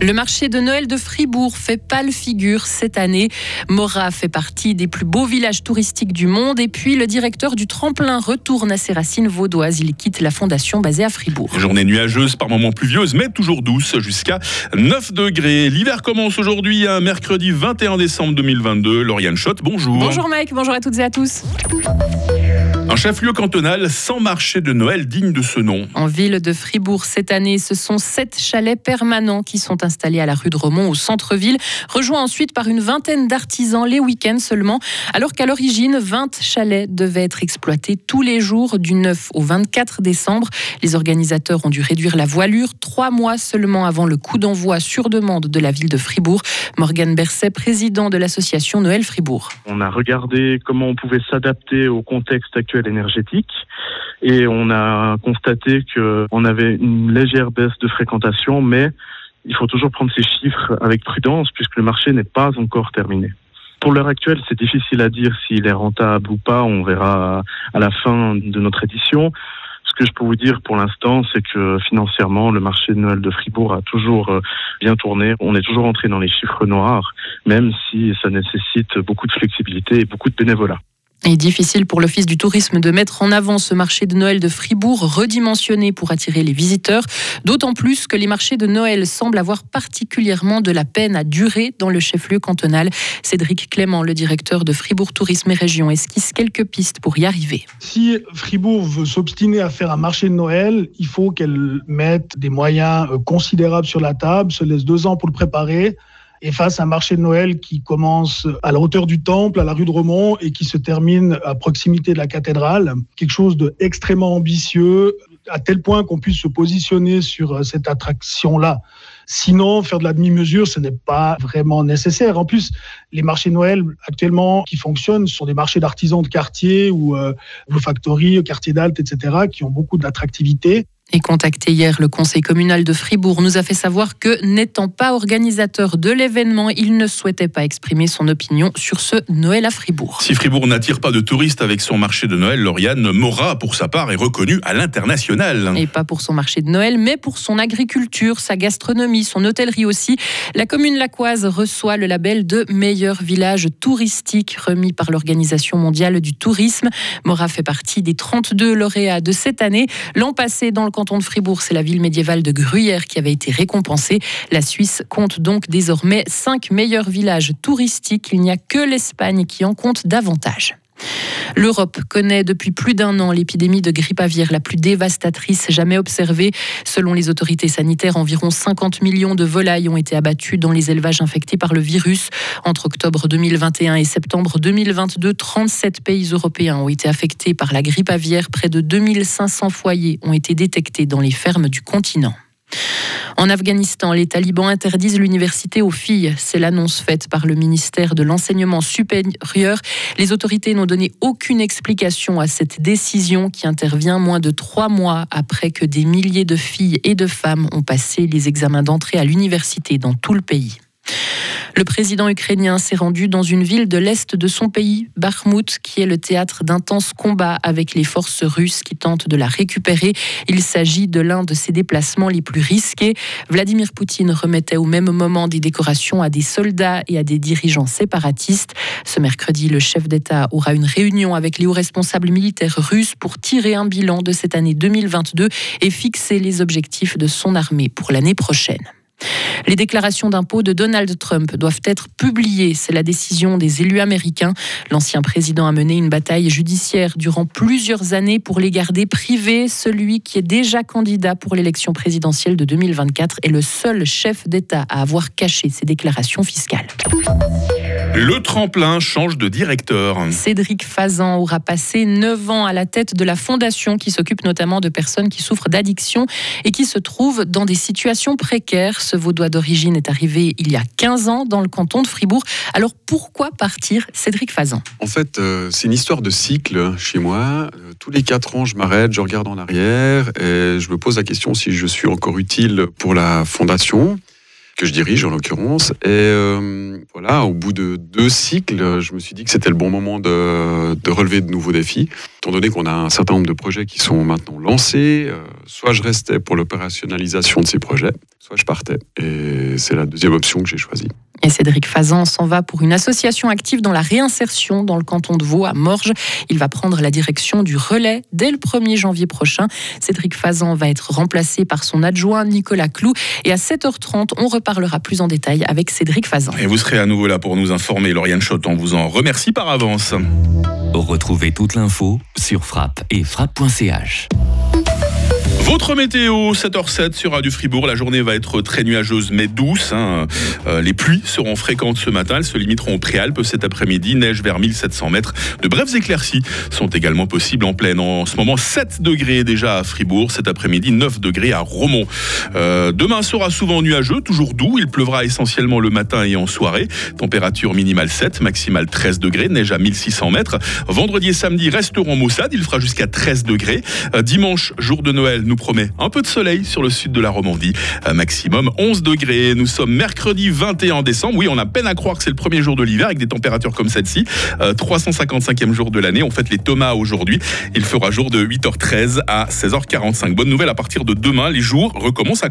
Le marché de Noël de Fribourg fait pâle figure cette année. Mora fait partie des plus beaux villages touristiques du monde et puis le directeur du tremplin retourne à ses racines vaudoises. Il quitte la fondation basée à Fribourg. Journée nuageuse, par moments pluvieuse, mais toujours douce, jusqu'à 9 degrés. L'hiver commence aujourd'hui, un mercredi 21 décembre 2022. Lauriane Schott, bonjour. Bonjour Mike, bonjour à toutes et à tous. Un chef-lieu cantonal sans marché de Noël digne de ce nom. En ville de Fribourg cette année, ce sont sept chalets permanents qui sont installés à la rue de Romont au centre-ville, rejoints ensuite par une vingtaine d'artisans les week-ends seulement, alors qu'à l'origine, 20 chalets devaient être exploités tous les jours du 9 au 24 décembre. Les organisateurs ont dû réduire la voilure trois mois seulement avant le coup d'envoi sur demande de la ville de Fribourg. Morgan Berset, président de l'association Noël Fribourg. On a regardé comment on pouvait s'adapter au contexte actuel énergétique et on a constaté qu'on avait une légère baisse de fréquentation, mais il faut toujours prendre ces chiffres avec prudence puisque le marché n'est pas encore terminé. Pour l'heure actuelle, c'est difficile à dire s'il est rentable ou pas. On verra à la fin de notre édition. Ce que je peux vous dire pour l'instant, c'est que financièrement, le marché de Noël de Fribourg a toujours euh, bien tourné. On est toujours entré dans les chiffres noirs, même si ça nécessite beaucoup de flexibilité et beaucoup de bénévolat. Il est difficile pour l'Office du tourisme de mettre en avant ce marché de Noël de Fribourg redimensionné pour attirer les visiteurs, d'autant plus que les marchés de Noël semblent avoir particulièrement de la peine à durer dans le chef-lieu cantonal. Cédric Clément, le directeur de Fribourg Tourisme et Région, esquisse quelques pistes pour y arriver. Si Fribourg veut s'obstiner à faire un marché de Noël, il faut qu'elle mette des moyens euh, considérables sur la table, se laisse deux ans pour le préparer et face à un marché de Noël qui commence à la hauteur du temple, à la rue de Romont, et qui se termine à proximité de la cathédrale. Quelque chose d'extrêmement ambitieux, à tel point qu'on puisse se positionner sur euh, cette attraction-là. Sinon, faire de la demi-mesure, ce n'est pas vraiment nécessaire. En plus, les marchés Noël actuellement qui fonctionnent sont des marchés d'artisans de quartier ou euh, Factory, quartier d'Alte, etc., qui ont beaucoup d'attractivité. Et contacté hier, le conseil communal de Fribourg nous a fait savoir que, n'étant pas organisateur de l'événement, il ne souhaitait pas exprimer son opinion sur ce Noël à Fribourg. Si Fribourg n'attire pas de touristes avec son marché de Noël, Lauriane Mora, pour sa part, est reconnue à l'international. Et pas pour son marché de Noël, mais pour son agriculture, sa gastronomie, son hôtellerie aussi. La commune lacoise reçoit le label de meilleur village touristique remis par l'Organisation mondiale du tourisme. Mora fait partie des 32 lauréats de cette année. L'an passé, dans le canton de Fribourg, c'est la ville médiévale de Gruyère qui avait été récompensée. La Suisse compte donc désormais cinq meilleurs villages touristiques. Il n'y a que l'Espagne qui en compte davantage. L'Europe connaît depuis plus d'un an l'épidémie de grippe aviaire la plus dévastatrice jamais observée. Selon les autorités sanitaires, environ 50 millions de volailles ont été abattues dans les élevages infectés par le virus. Entre octobre 2021 et septembre 2022, 37 pays européens ont été affectés par la grippe aviaire. Près de 2500 foyers ont été détectés dans les fermes du continent. En Afghanistan, les talibans interdisent l'université aux filles. C'est l'annonce faite par le ministère de l'Enseignement supérieur. Les autorités n'ont donné aucune explication à cette décision qui intervient moins de trois mois après que des milliers de filles et de femmes ont passé les examens d'entrée à l'université dans tout le pays. Le président ukrainien s'est rendu dans une ville de l'est de son pays, Bakhmut, qui est le théâtre d'intenses combats avec les forces russes qui tentent de la récupérer. Il s'agit de l'un de ses déplacements les plus risqués. Vladimir Poutine remettait au même moment des décorations à des soldats et à des dirigeants séparatistes. Ce mercredi, le chef d'État aura une réunion avec les hauts responsables militaires russes pour tirer un bilan de cette année 2022 et fixer les objectifs de son armée pour l'année prochaine. Les déclarations d'impôts de Donald Trump doivent être publiées. C'est la décision des élus américains. L'ancien président a mené une bataille judiciaire durant plusieurs années pour les garder privés. Celui qui est déjà candidat pour l'élection présidentielle de 2024 est le seul chef d'État à avoir caché ses déclarations fiscales. Le tremplin change de directeur. Cédric Fazan aura passé 9 ans à la tête de la fondation qui s'occupe notamment de personnes qui souffrent d'addiction et qui se trouvent dans des situations précaires. Ce vaudois d'origine est arrivé il y a 15 ans dans le canton de Fribourg. Alors pourquoi partir, Cédric Fazan? En fait, euh, c'est une histoire de cycle chez moi. Euh, tous les 4 ans, je m'arrête, je regarde en arrière et je me pose la question si je suis encore utile pour la fondation que je dirige en l'occurrence. Et euh, voilà, au bout de deux cycles, je me suis dit que c'était le bon moment de, de, relever de nouveaux défis. Étant donné qu'on a un certain nombre de projets qui sont maintenant lancés, euh, soit je restais pour l'opérationnalisation de ces projets, soit je partais. Et c'est la deuxième option que j'ai choisie. Et Cédric Fazan s'en va pour une association active dans la réinsertion dans le canton de Vaud à Morges. Il va prendre la direction du relais dès le 1er janvier prochain. Cédric Fazan va être remplacé par son adjoint Nicolas Clou. Et à 7h30, on reparlera plus en détail avec Cédric Fazan. Et vous serez à nouveau là pour nous informer. Lauriane Schott, on vous en remercie par avance. Retrouvez toute l'info sur frappe et frappe.ch. Votre météo, 7h07 sur Radio Fribourg. La journée va être très nuageuse mais douce. Hein. Euh, les pluies seront fréquentes ce matin. Elles se limiteront aux préalpes cet après-midi. Neige vers 1700 mètres. De brèves éclaircies sont également possibles en pleine. En ce moment, 7 degrés déjà à Fribourg. Cet après-midi, 9 degrés à Romont. Euh, demain sera souvent nuageux, toujours doux. Il pleuvra essentiellement le matin et en soirée. Température minimale 7, maximale 13 degrés. Neige à 1600 mètres. Vendredi et samedi resteront maussades. Il fera jusqu'à 13 degrés. Euh, dimanche, jour de Noël, nous un peu de soleil sur le sud de la Romandie, maximum 11 degrés. Nous sommes mercredi 21 décembre. Oui, on a peine à croire que c'est le premier jour de l'hiver avec des températures comme celle-ci. 355e jour de l'année. On fête les Thomas aujourd'hui. Il fera jour de 8h13 à 16h45. Bonne nouvelle, à partir de demain, les jours recommencent à